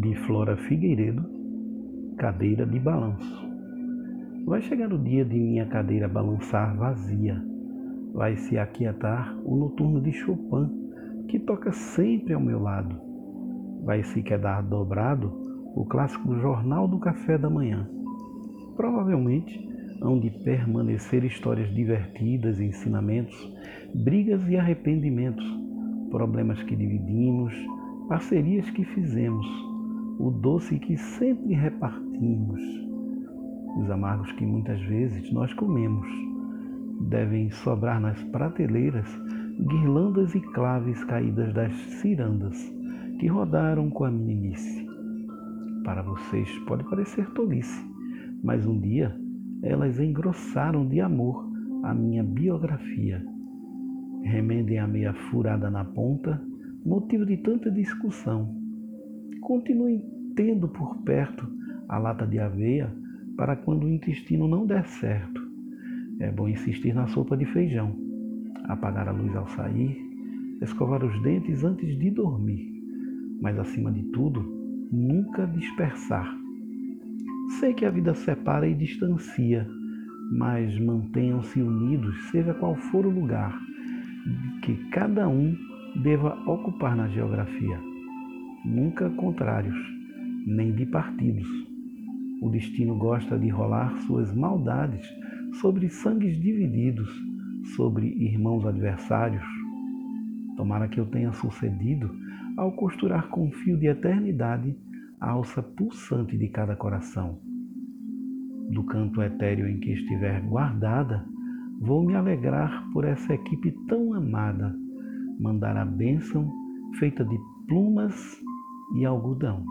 de Flora Figueiredo, cadeira de balanço. Vai chegar o dia de minha cadeira balançar vazia. Vai se aquietar o noturno de Chopin, que toca sempre ao meu lado. Vai se quedar dobrado o clássico Jornal do Café da Manhã. Provavelmente hão de permanecer histórias divertidas, ensinamentos, brigas e arrependimentos, problemas que dividimos, parcerias que fizemos, o doce que sempre repartimos, os amargos que muitas vezes nós comemos. Devem sobrar nas prateleiras guirlandas e claves caídas das cirandas que rodaram com a meninice. Para vocês pode parecer tolice, mas um dia elas engrossaram de amor a minha biografia. Remendem a meia furada na ponta, motivo de tanta discussão. Continuem tendo por perto a lata de aveia para quando o intestino não der certo. É bom insistir na sopa de feijão, apagar a luz ao sair, escovar os dentes antes de dormir, mas acima de tudo, nunca dispersar Sei que a vida separa e distancia, mas mantenham-se unidos, seja qual for o lugar que cada um deva ocupar na geografia. Nunca contrários, nem de partidos. O destino gosta de rolar suas maldades sobre sangues divididos, sobre irmãos adversários. Tomara que eu tenha sucedido ao costurar com fio de eternidade a alça pulsante de cada coração. Do canto etéreo em que estiver guardada, vou me alegrar por essa equipe tão amada, mandar a bênção feita de plumas e algodão.